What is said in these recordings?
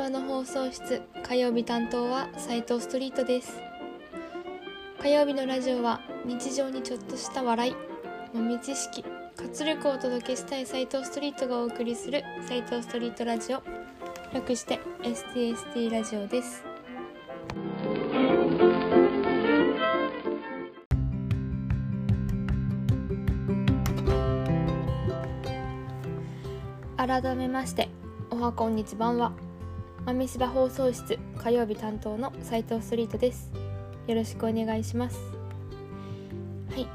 場の放送室火曜日担当は斉藤ストリートです。火曜日のラジオは日常にちょっとした笑い豆知識活力をお届けしたい斉藤ストリートがお送りする斉藤ストリートラジオ。略して STST ラジオです。改めましておはこんにちばんは。豆柴放送室火曜日担当の斉藤ストリートです。よろしくお願いします。はい、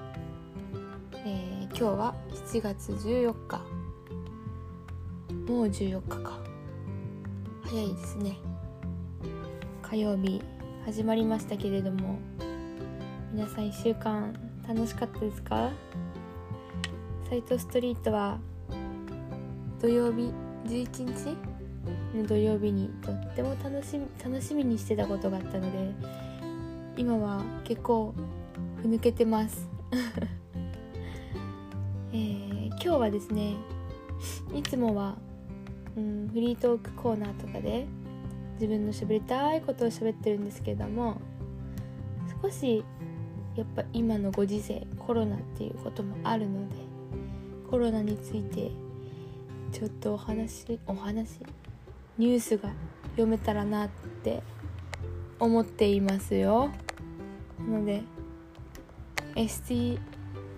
えー、今日は7月14日。もう14日か。早いですね。火曜日始まりましたけれども皆さん1週間楽しかったですか？斉藤ストリートは土曜日11日？土曜日にとっても楽しみ楽しみにしてたことがあったので今は結構ふぬけてます、えー、今日はですねいつもは、うん、フリートークコーナーとかで自分の喋りたいことを喋ってるんですけども少しやっぱ今のご時世コロナっていうこともあるのでコロナについてちょっとお話お話ニュースが読めたらなって思っていますよ。なので ST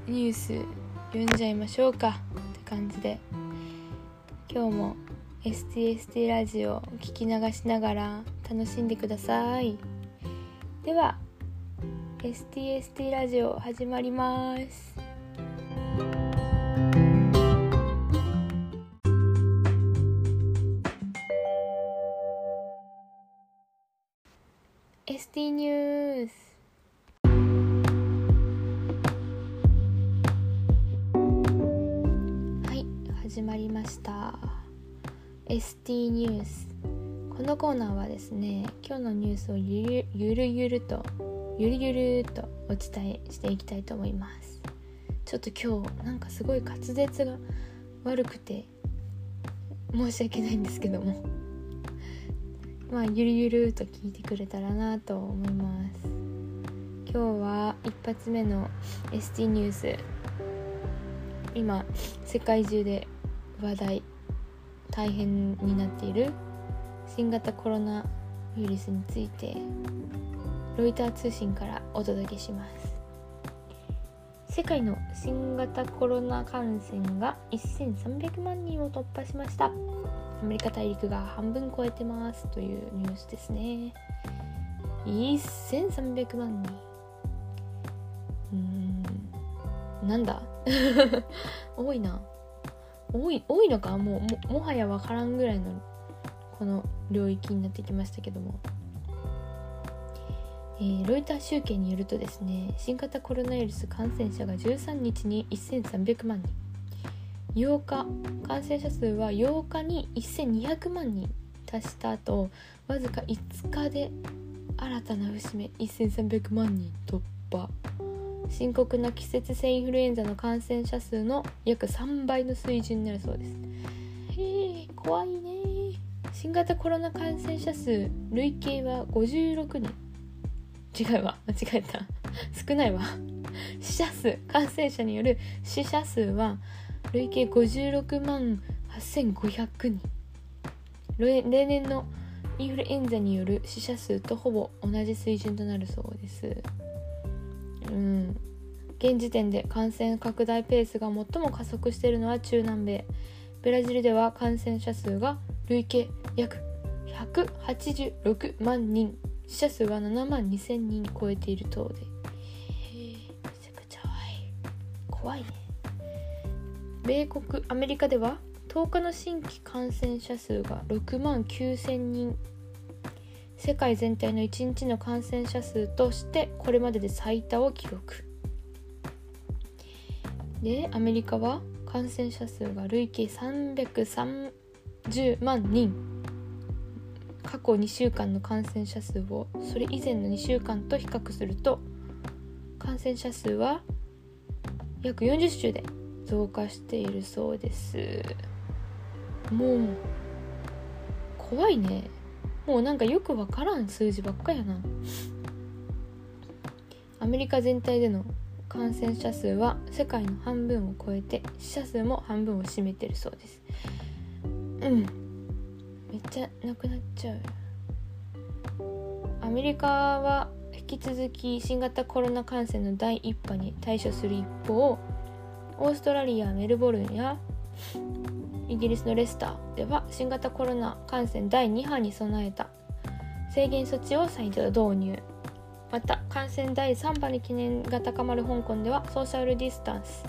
ニュース読んじゃいましょうかって感じで。今日も STST ラジオ聞き流しながら楽しんでください。では STST ラジオ始まります。ティニュースはい始まりました。エスティニュースこのコーナーはですね今日のニュースをゆるゆるゆるとゆるゆるとお伝えしていきたいと思います。ちょっと今日なんかすごい滑舌が悪くて申し訳ないんですけども。まあゆるゆると聞いてくれたらなと思います。今日は一発目の ST ニュース。今世界中で話題大変になっている新型コロナウイルスについてロイター通信からお届けします。世界の新型コロナ感染が1300万人を突破しました。アメリカ大陸が半分超えてますというニュースですね。1300万人。うーん。なんだ？多いな。多い多いのか？もうももはや分からんぐらいのこの領域になってきましたけども、えー、ロイター集計によるとですね新型コロナウイルス感染者が13日に1300万人。8日。感染者数は8日に1200万人達した後わずか5日で新たな節目。1300万人突破。深刻な季節性インフルエンザの感染者数の約3倍の水準になるそうです。へえ怖いね。新型コロナ感染者数累計は56人。違うわ。間違えた。少ないわ。死者数。感染者による死者数は累計56万8500人。例年のインフルエンザによる死者数とほぼ同じ水準となるそうです。うん。現時点で感染拡大ペースが最も加速しているのは中南米。ブラジルでは感染者数が累計約186万人。死者数は7万2000人超えている等で。めちゃくちゃ怖い。怖いね。米国アメリカでは10日の新規感染者数が6万9000人。世界全体の1日の感染者数としてこれまでで最多を記録。でアメリカは感染者数が累計330万人。過去2週間の感染者数をそれ以前の2週間と比較すると感染者数は約40週で増加しているそうです。もう怖いね。もうなんかよくわからん数字ばっかやな。アメリカ全体での感染者数は世界の半分を超えて死者数も半分を占めてるそうです。うん。めっちゃなくなっちゃう。アメリカは引き続き新型コロナ感染の第1波に対処する一方オーストラリアメルボルンやイギリスのレスターでは新型コロナ感染第2波に備えた制限措置を再度導入。また感染第3波に懸念が高まる香港ではソーシャルディスタンス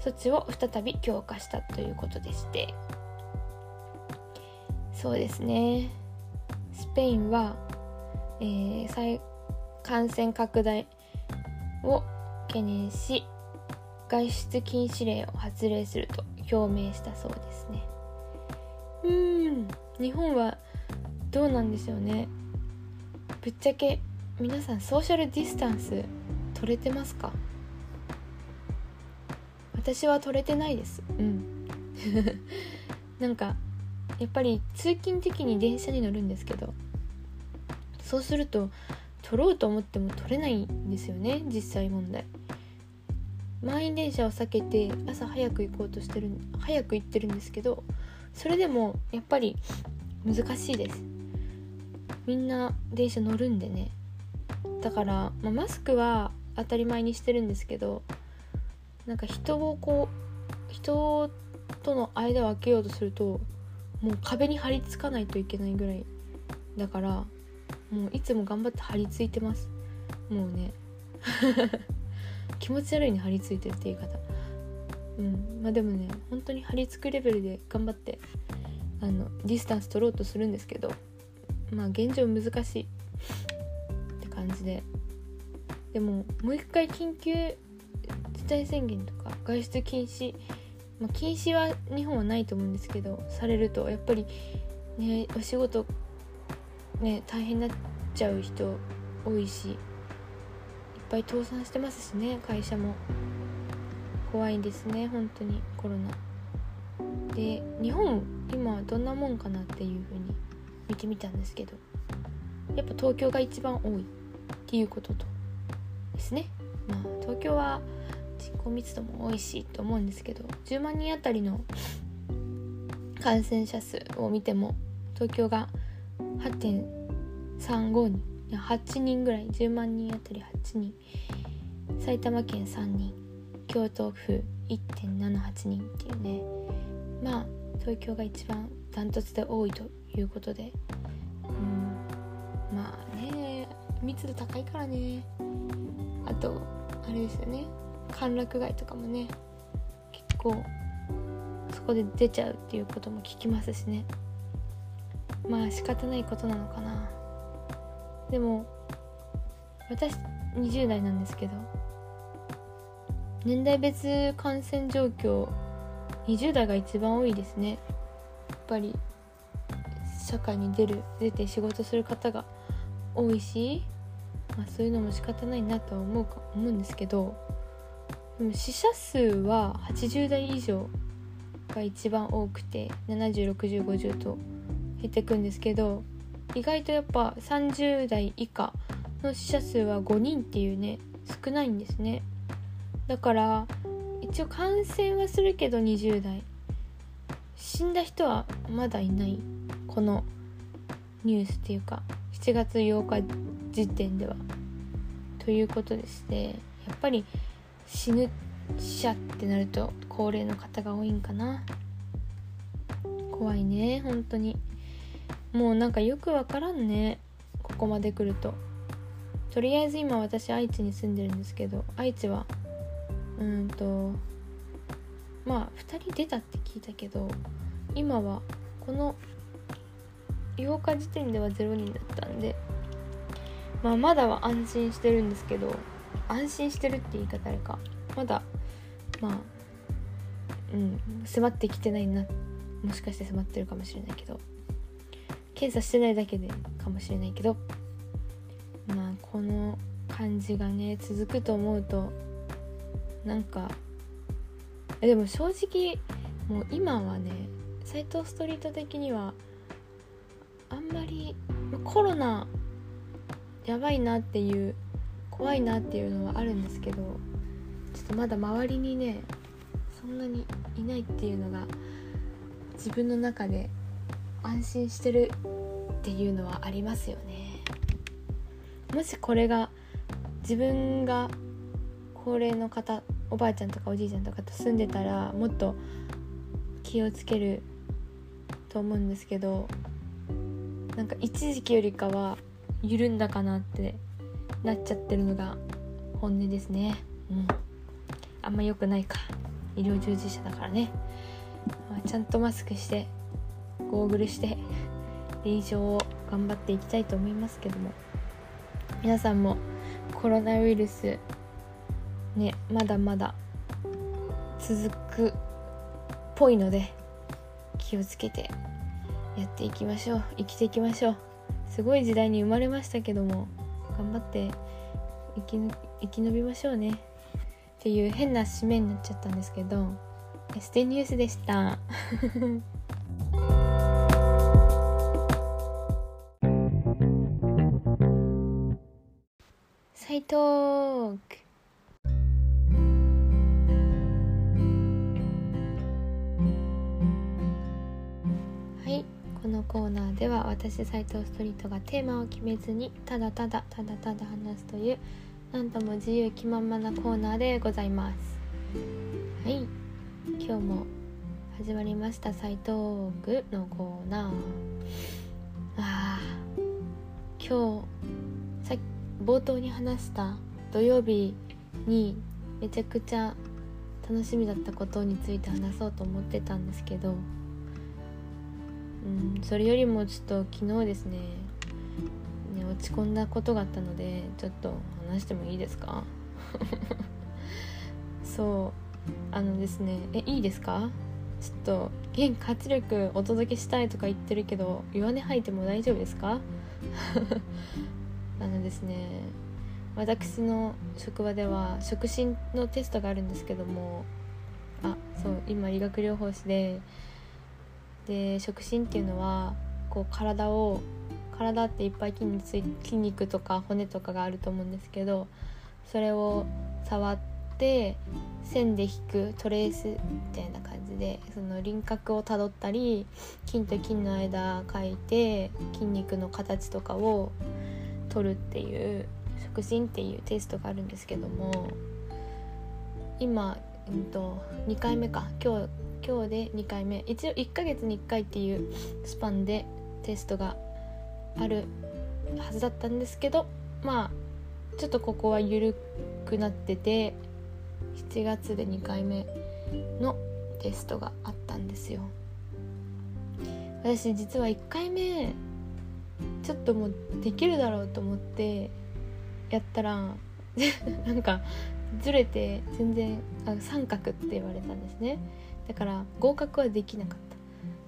措置を再び強化したということでして。そうですね。スペインは、えー、再感染拡大を懸念し外出禁止令を発令すると表明したそうですね。うん日本はどうなんでしょうね。ぶっちゃけ皆さんソーシャルディスタンス取れてますか？私は取れてないです。うん。なんかやっぱり通勤的に電車に乗るんですけどそうすると取ろうと思っても取れないんですよね実際問題。満員電車を避けて朝早く行こうとしてる早く行ってるんですけどそれでもやっぱり難しいです。みんな電車乗るんでね。だから、まあ、マスクは当たり前にしてるんですけどなんか人をこう人との間を空けようとするともう壁に張り付かないといけないぐらいだからもういつも頑張って張り付いてます。もうね。気持ち悪いに張り付いてるって言い方。うん。まあでもね本当に張り付くレベルで頑張ってあのディスタンス取ろうとするんですけどまあ現状難しいって感じで。でももう一回緊急事態宣言とか外出禁止まあ、禁止は日本はないと思うんですけどされるとやっぱりねお仕事ね大変になっちゃう人多いしぱい倒産してますしね会社も。怖いですね本当にコロナ。で日本今どんなもんかなっていう風に見てみたんですけど。やっぱ東京が一番多いっていうこととですね。まあ東京は人口密度も多いしと思うんですけど10万人あたりの感染者数を見ても東京が8.35人8人ぐらい10万人あたり8人。埼玉県3人。京都府1.78人っていうね。まあ東京が一番ダントツで多いということで。うん。まあね密度高いからね。あとあれですよね。歓楽街とかもね結構そこで出ちゃうっていうことも聞きますしね。まあ仕方ないことなのかな。でも私20代なんですけど。年代別感染状況20代が一番多いですね。やっぱり社会に出る出て仕事する方が多いし、まあ、そういうのも仕方ないなとは思うか思うんですけどでも死者数は80代以上が一番多くて706050と減ってくんですけど意外とやっぱ30代以下の死者数は5人っていうね少ないんですね。だから一応感染はするけど20代。死んだ人はまだいない。このニュースっていうか7月8日時点では。ということでしてやっぱり死ぬ者ってなると高齢の方が多いんかな。怖いね本当に。もうなんかよくわからんねここまで来ると。とりあえず今私愛知に住んでるんですけど愛知はうんとまあ2人出たって聞いたけど今はこの8日時点では0人だったんでまあまだは安心してるんですけど安心してるって言い方あれか。まだまあうん迫ってきてないなもしかして迫ってるかもしれないけど検査してないだけでかもしれないけどまあこの感じがね続くと思うとなんかでも正直もう今はね斎藤ストリート的にはあんまりコロナやばいなっていう怖いなっていうのはあるんですけどちょっとまだ周りにねそんなにいないっていうのが自分の中で安心してるっていうのはありますよね。もしこれが自分が高齢の方おばあちゃんとかおじいちゃんとかと住んでたらもっと気をつけると思うんですけどなんか一時期よりかは緩んだかなってなっちゃってるのが本音ですね。うん。あんま良くないか。医療従事者だからね、まあ、ちゃんとマスクしてゴーグルして臨床を頑張っていきたいと思いますけども。皆さんもコロナウイルスねまだまだ続くっぽいので気をつけてやっていきましょう。生きていきましょう。すごい時代に生まれましたけども頑張って生き延びましょうね。っていう変な締めになっちゃったんですけどエステニュースでした。トークはいこのコーナーでは私斉藤ストリートがテーマを決めずにただただただただ話すというなんとも自由気ままなコーナーでございます。はい今日も始まりました斉藤ークのコーナー。あー今日冒頭に話した土曜日にめちゃくちゃ楽しみだったことについて話そうと思ってたんですけどうんそれよりもちょっと昨日ですねね落ち込んだことがあったのでちょっと話してもいいですか？そうあのですねえいいですか？ちょっと元気活力お届けしたいとか言ってるけど弱音吐いても大丈夫ですか？あのですね私の職場では触診のテストがあるんですけどもあそう今理学療法士でで触診っていうのはこう体を体っていっぱい筋肉つい筋肉とか骨とかがあると思うんですけどそれを触って線で引くトレースみたいな感じでその輪郭をたどったり筋と筋の間描いて筋肉の形とかを取るっていう触診っていうテストがあるんですけども今、うん、と2回目か。今日今日で2回目。一応1ヶ月に1回っていうスパンでテストがあるはずだったんですけどまあちょっとここは緩くなってて7月で2回目のテストがあったんですよ。私実は1回目ちょっともうできるだろうと思ってやったら なんかずれて全然あ三角って言われたんですね。だから合格はできなかっ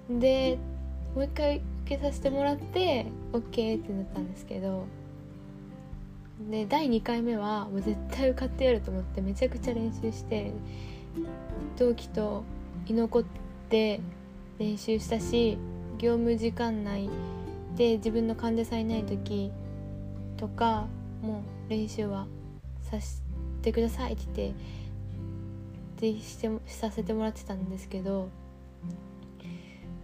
た。でもう一回受けさせてもらって OK ってなったんですけどで第2回目はもう絶対受かってやると思ってめちゃくちゃ練習して同期と居残って練習したし業務時間内で自分の患者さんいない時とかもう練習はさせてくださいって言ってしてさせてもらってたんですけど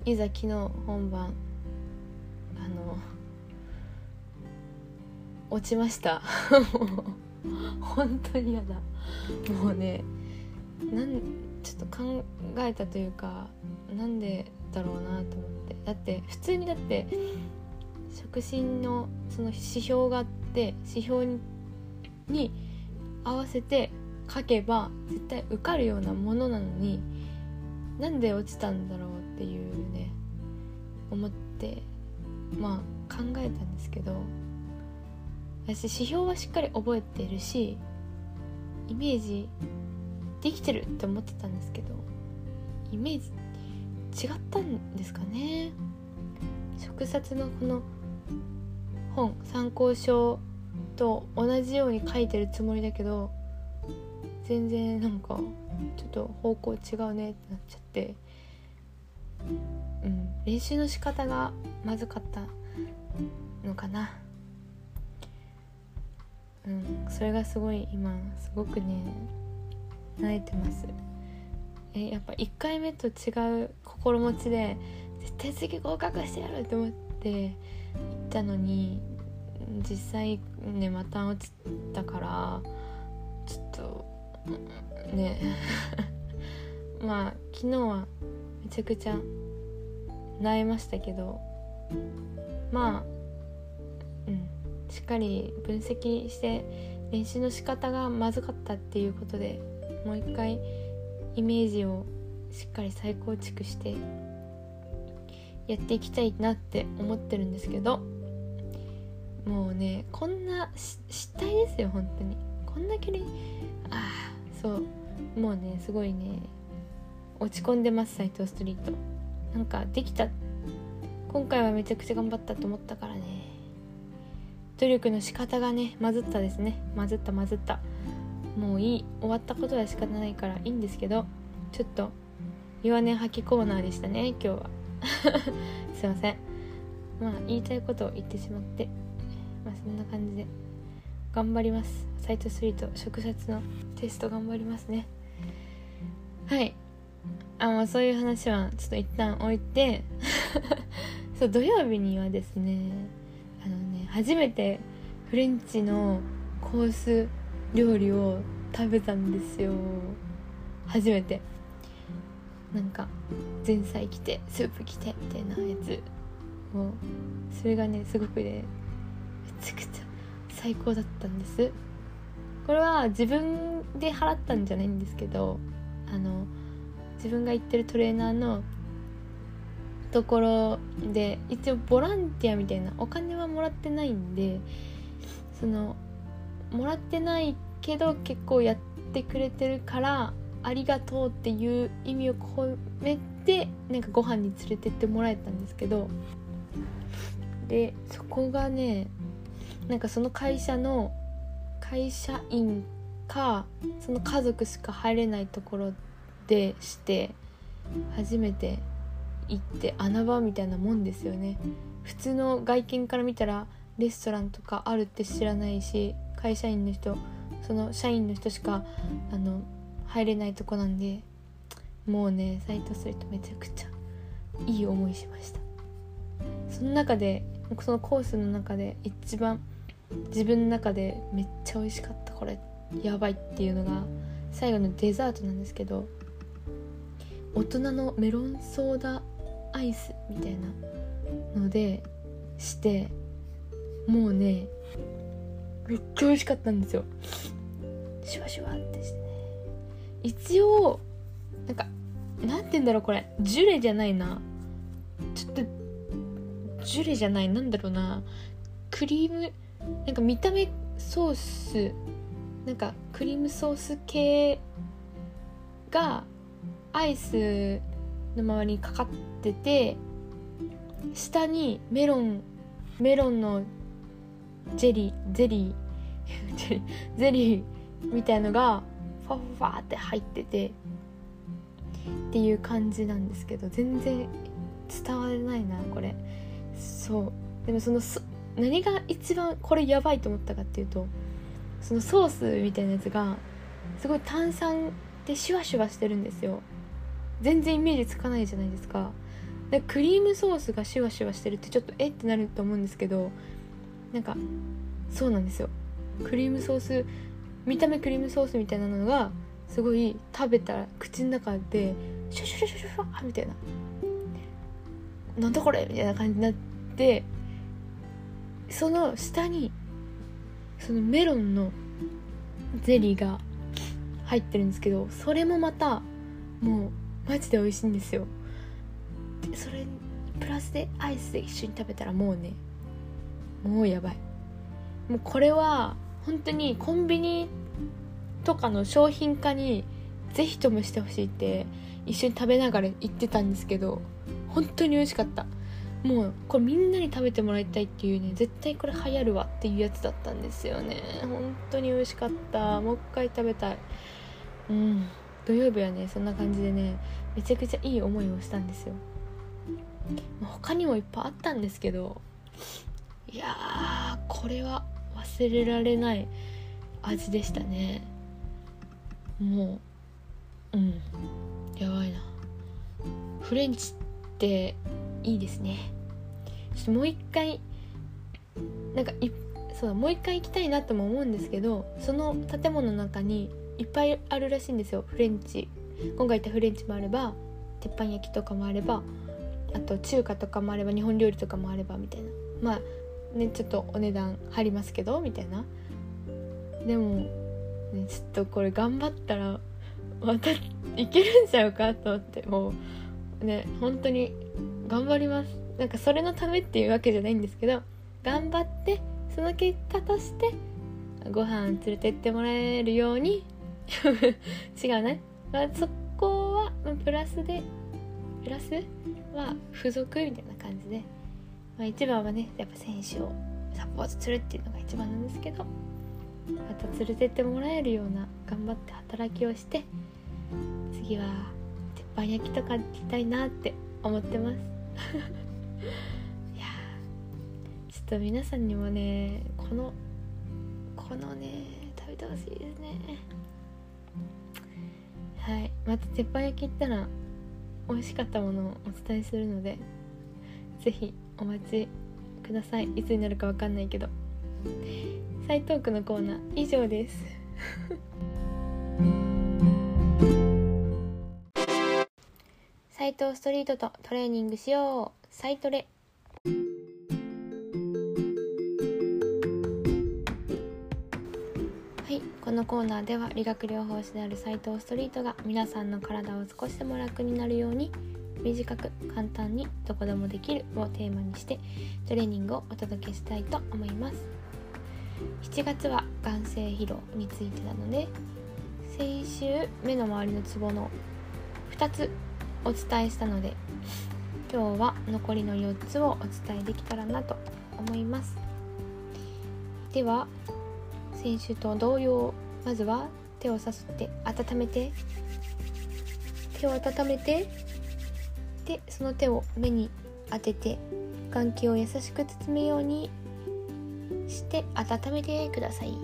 いざ昨日本番あの落ちました。本当に嫌だ。もうねなんちょっと考えたというかなんでだろうなと思って。だって普通にだって触診のその指標があって指標に合わせて書けば絶対受かるようなものなのになんで落ちたんだろうっていうね思ってまあ考えたんですけど私指標はしっかり覚えてるしイメージできてるって思ってたんですけどイメージ違ったんですかね。触察のこの本参考書と同じように書いてるつもりだけど全然なんかちょっと方向違うねってなっちゃって。うん練習の仕方がまずかったのかな。うんそれがすごい今すごくね慣れてます。えやっぱ1回目と違う心持ちで絶対次合格してやると思ってったのに実際ねまた落ちたからちょっとね まあ昨日はめちゃくちゃ萎えましたけどまあうんしっかり分析して練習の仕方がまずかったっていうことでもう一回イメージをしっかり再構築してやっていきたいなって思ってるんですけどもうねこんな失態ですよ本当に。こんな距離ああそう。もうねすごいね落ち込んでます斎藤ストリート。なんかできた。今回はめちゃくちゃ頑張ったと思ったからね。努力の仕方がねまずったですね。まずったまずった。もういい。終わったことは仕方ないからいいんですけどちょっと弱音吐きコーナーでしたね今日は。すいません。まあ言いたいことを言ってしまってまあそんな感じで頑張ります。サイトスリート触殺のテスト頑張りますね。はい。あまあそういう話はちょっと一旦置いて そう土曜日にはですねあのね初めてフレンチのコース料理を食べたんですよ。初めて。なんか前菜来てスープ来てみたいなやつをそれがねすごくねめちゃくちゃ最高だったんです。これは自分で払ったんじゃないんですけどあの自分が行ってるトレーナーのところで一応ボランティアみたいなお金はもらってないんでそのもらってないけど結構やってくれてるからありがとうっていう意味を込めてなんかご飯に連れてってもらえたんですけどでそこがねなんかその会社の会社員かその家族しか入れないところでして初めて行って穴場みたいなもんですよね。普通の外見から見たらレストランとかあるって知らないし会社員の人その社員の人しかあの入れないとこなんでもうねサイトストリートめちゃくちゃいい思いしました。その中でそのコースの中で一番自分の中でめっちゃ美味しかったこれやばいっていうのが最後のデザートなんですけど大人のメロンソーダアイスみたいなのでしてもうねめっちゃ美味しかったんですよ。シュワシュワってして。一応なんかなんて言うんだろうこれ。ジュレじゃないな。ちょっとジュレじゃないなんだろうな。クリームなんか見た目ソースなんかクリームソース系がアイスの周りにかかってて下にメロンメロンのジェリーゼリーゼリー ゼリーみたいのがァファファって入っててっていう感じなんですけど全然伝わらないなこれ。そう。でもその何が一番これやばいと思ったかっていうとそのソースみたいなやつがすごい炭酸でシュワシュワしてるんですよ。全然イメージつかないじゃないですか。でクリームソースがシュワシュワしてるってちょっとえってなると思うんですけどなんかそうなんですよ。クリームソース見た目クリームソースみたいなのがすごい食べたら口の中でシュシュシュシュシュみたいななんだこれみたいな感じになってその下にそのメロンのゼリーが入ってるんですけどそれもまたもうマジで美味しいんですよでそれプラスでアイスで一緒に食べたらもうねもうやばいもうこれは本当にコンビニとかの商品化にぜひともしてほしいって一緒に食べながら言ってたんですけど本当に美味しかった。もうこれみんなに食べてもらいたいっていうね絶対これ流行るわっていうやつだったんですよね。本当に美味しかった。もう一回食べたい。うん。土曜日はねそんな感じでねめちゃくちゃいい思いをしたんですよ。他にもいっぱいあったんですけどいやーこれは忘れられない味でしたね。もううん。やばいな。フレンチっていいですね。ちょっともう一回なんかいそうもう一回行きたいなとも思うんですけどその建物の中にいっぱいあるらしいんですよ。フレンチ。今回行ったフレンチもあれば鉄板焼きとかもあればあと中華とかもあれば日本料理とかもあればみたいな。まあねちょっとお値段張りますけどみたいな。でも、ね、ちょっとこれ頑張ったらまたいけるんちゃうかと思ってもうね本当に頑張ります。なんかそれのためっていうわけじゃないんですけど頑張ってその結果としてご飯連れてってもらえるように 違うね、まあ、そこはプラスでプラスは付属みたいな感じで、まあ、一番はねやっぱ選手をサポートするっていうのが一番なんですけどまた連れてってもらえるような頑張って働きをして次は鉄板焼きとか行きたいなって思ってます。いやちょっと皆さんにもねこのこのね食べてほしいですね。はいまた鉄板焼き行ったら美味しかったものをお伝えするので是非お待ちください。いつになるか分かんないけど。サイトークのコーナー以上です。サイトストリートとトレーニングしよう。サイトレ。はい。このコーナーでは理学療法士である斉藤ストリートが皆さんの体を少しでも楽になるように短く簡単にどこでもできるをテーマにしてトレーニングをお届けしたいと思います。7月は眼性疲労についてなので先週目の周りのツボの2つお伝えしたので今日は残りの4つをお伝えできたらなと思います。では先週と同様まずは手をさすって温めて手を温めてでその手を目に当てて眼球を優しく包むようにして温めてください。はい、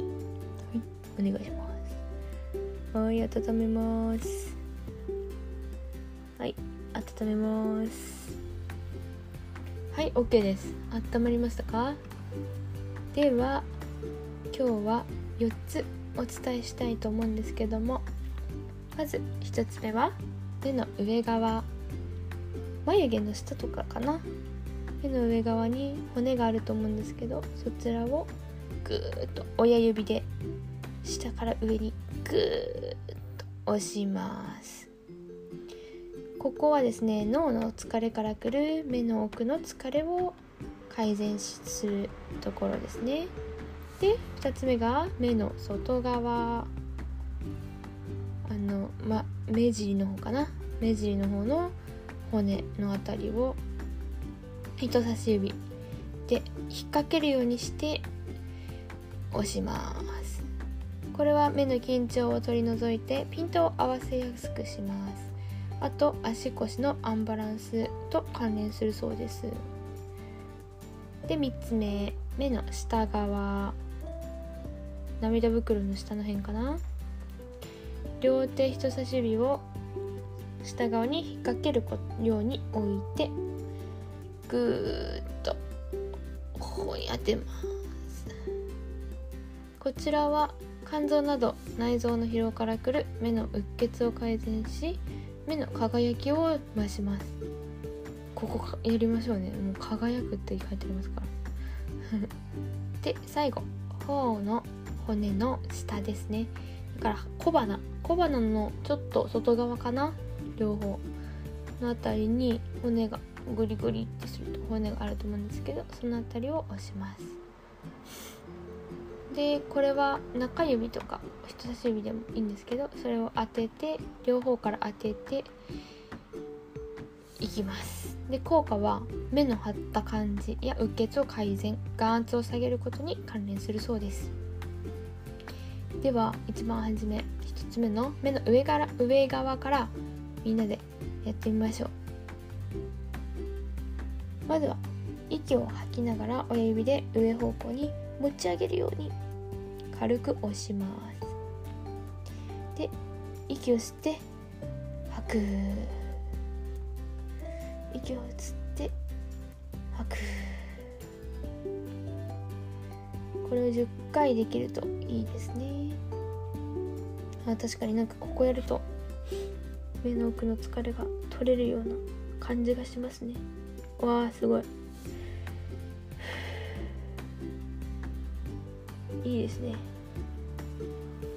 お願いします。はい、温めます。はい、温めます。はい、OK です。温まりましたか？では、今日は4つお伝えしたいと思うんですけども、まず1つ目は目の上側眉毛の下とかかな。手の上側に骨があると思うんですけどそちらをぐーっと親指で下から上にぐーっと押します。ここはですね脳の疲れからくる目の奥の疲れを改善するところですね。で2つ目が目の外側。あのま目尻の方かな。目尻の方の骨の辺りを人差し指で引っ掛けるようにして押します。これは目の緊張を取り除いてピントを合わせやすくします。あと足腰のアンバランスと関連するそうです。で3つ目。目の下側。涙袋の下の辺かな。両手人差し指を下側に引っ掛けるように置いてぐーっとここに当てます。こちらは肝臓など内臓の疲労からくる目のうっ血を改善し目の輝きを増します。ここやりましょうね。もう輝くって書いてありますから。で最後頬の骨の下ですね。だから小鼻。小鼻のちょっと外側かな。両方の辺りに骨がグリグリってすると骨があると思うんですけどその辺りを押します。でこれは中指とか人差し指でもいいんですけどそれを当てて両方から当てていきます。で効果は目の張った感じやうっ血を改善眼圧を下げることに関連するそうです。では一番初め1つ目の目の上から上側からみんなでやってみましょう。まずは息を吐きながら親指で上方向に持ち上げるように軽く押します。で息を吸って吐く。息を吸って吐く。これを10回できるといいですね。あ確かになんかここやると目の奥の疲れが取れるような感じがしますね。わあすごい。いいですね。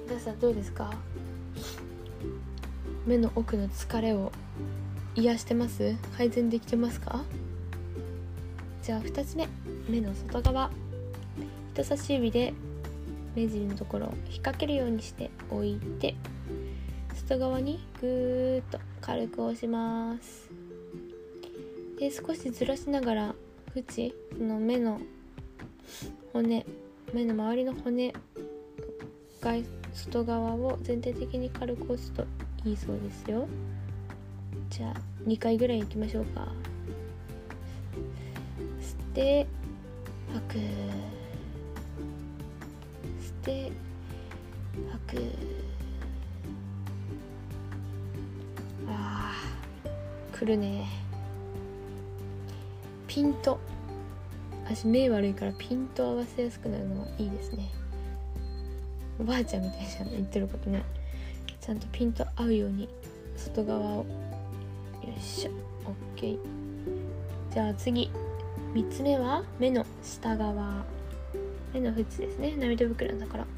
皆さんどうですか？目の奥の疲れを癒してます？改善できてますか？じゃあ2つ目目の外側。人差し指で目尻のところを引っ掛けるようにして置いて外側にぐーっと軽く押します。で少しずらしながら縁の目の骨目の周りの骨が外側を全体的に軽く押すといいそうですよ。じゃあ2回ぐらいいきましょうか。吸って吐く。吸って吐く。くるね。ピント。私目悪いからピント合わせやすくなるのはいいですね。おばあちゃんみたいじゃん言ってることね。ちゃんとピント合うように外側を。よいしょ。OK じゃあ次。3つ目は目の下側。目の縁ですね。涙袋のところこ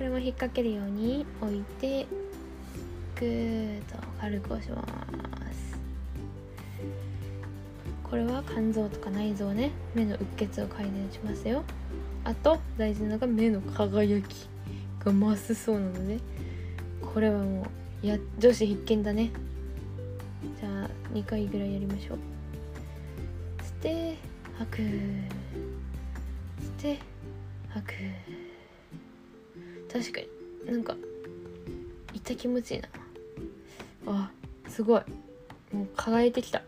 れも引っ掛けるように置いてぐーっと軽く押します。これは肝臓とか内臓ね目のうっ血を改善しますよ。あと大事なのが目の輝きが増すそうなのでこれはもうや女子必見だね。じゃあ2回ぐらいやりましょう。吸って吐く。吸って吐く。確かになんか痛気持ちいいな。あすごい。もう輝いてきた。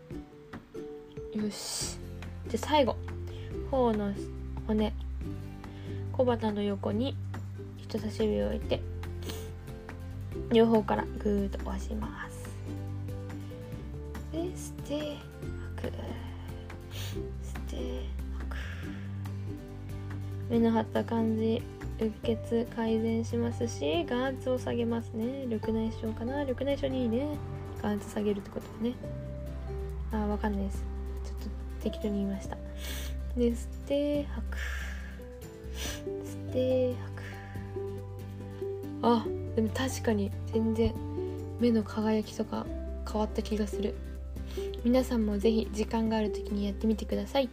よしで最後頬の骨小鼻の横に人差し指を置いて両方からぐーっと押します。で吸って吐く吸って吐く目の張った感じうっ血改善しますし眼圧を下げますね。緑内障かな。緑内障にいいね。眼圧下げるってことはね。あーわかんないです。適当に言いました。で吸って吐く。吸って吐く。あでも確かに全然目の輝きとか変わった気がする。皆さんも是非時間がある時にやってみてください。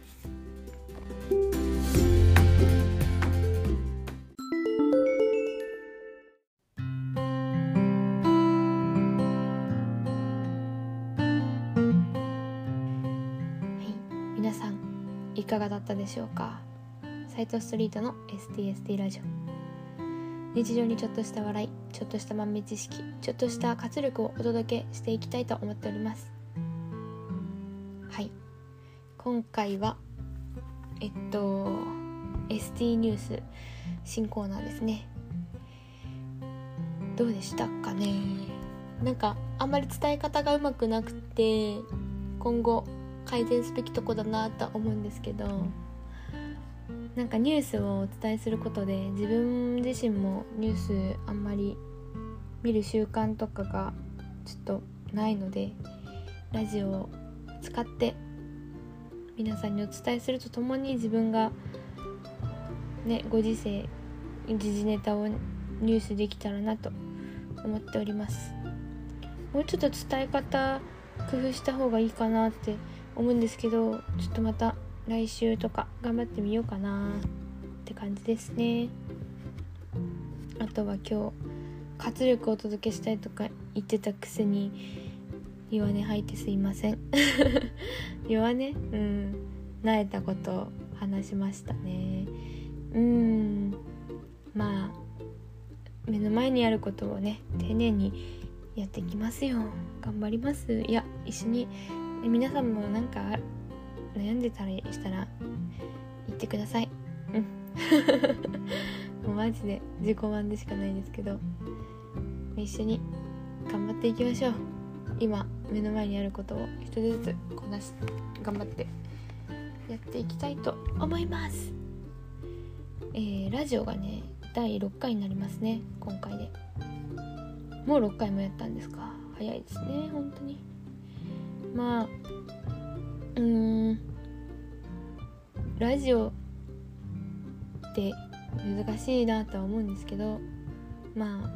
かがだったでしょうか？サイトストリートの STST ラジオ。日常にちょっとした笑いちょっとした豆知識ちょっとした活力をお届けしていきたいと思っております。はい。今回はえっと ST ニュース新コーナーですね。どうでしたかね？なんかあんまり伝え方がうまくなくて今後改善すべきとこだなとは思うんですけどなんかニュースをお伝えすることで自分自身もニュースあんまり見る習慣とかがちょっとないのでラジオを使って皆さんにお伝えするとともに自分がねご時世時事ネタをニュースできたらなと思っております。もうちょっと伝え方工夫した方がいいかなって思うんですけどちょっとまた来週とか頑張ってみようかなって感じですね。あとは今日活力をお届けしたいとか言ってたくせに弱音吐いてすいません。弱音？うん。慣れたことを話しましたね。うん。まあ目の前にあることをね丁寧にやっていきますよ。頑張ります。いや一緒に皆さんもなんか悩んでたりしたら言ってください。うん。もうマジで自己満でしかないですけど一緒に頑張っていきましょう。今目の前にあることを一人ずつこなし頑張ってやっていきたいと思います。えー、ラジオがね第6回になりますね今回で。もう6回もやったんですか？早いですね本当にまあうんラジオって難しいなとは思うんですけどまあ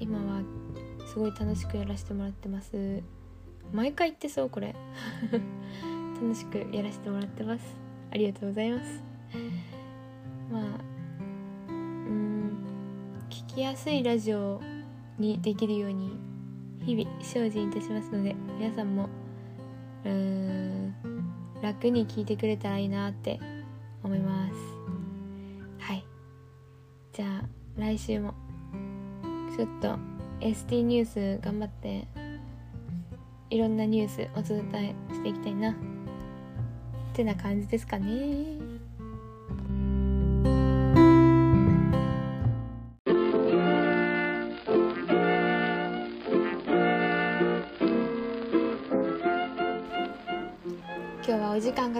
今はすごい楽しくやらせてもらってます。毎回言ってそうこれ。楽しくやらせてもらってます。ありがとうございます。まあうん聞きやすいラジオにできるように日々精進いたしますので皆さんもうーん楽に聞いてくれたらいいなって思います。はい。じゃあ来週もちょっと ST ニュース頑張っていろんなニュースお伝えしていきたいな。ってな感じですかね。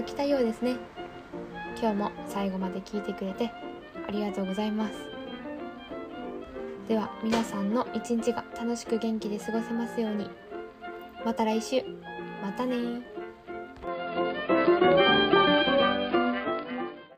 きたようですね。今日も最後まで聞いてくれてありがとうございます。では皆さんの一日が楽しく元気で過ごせますように。また来週。またね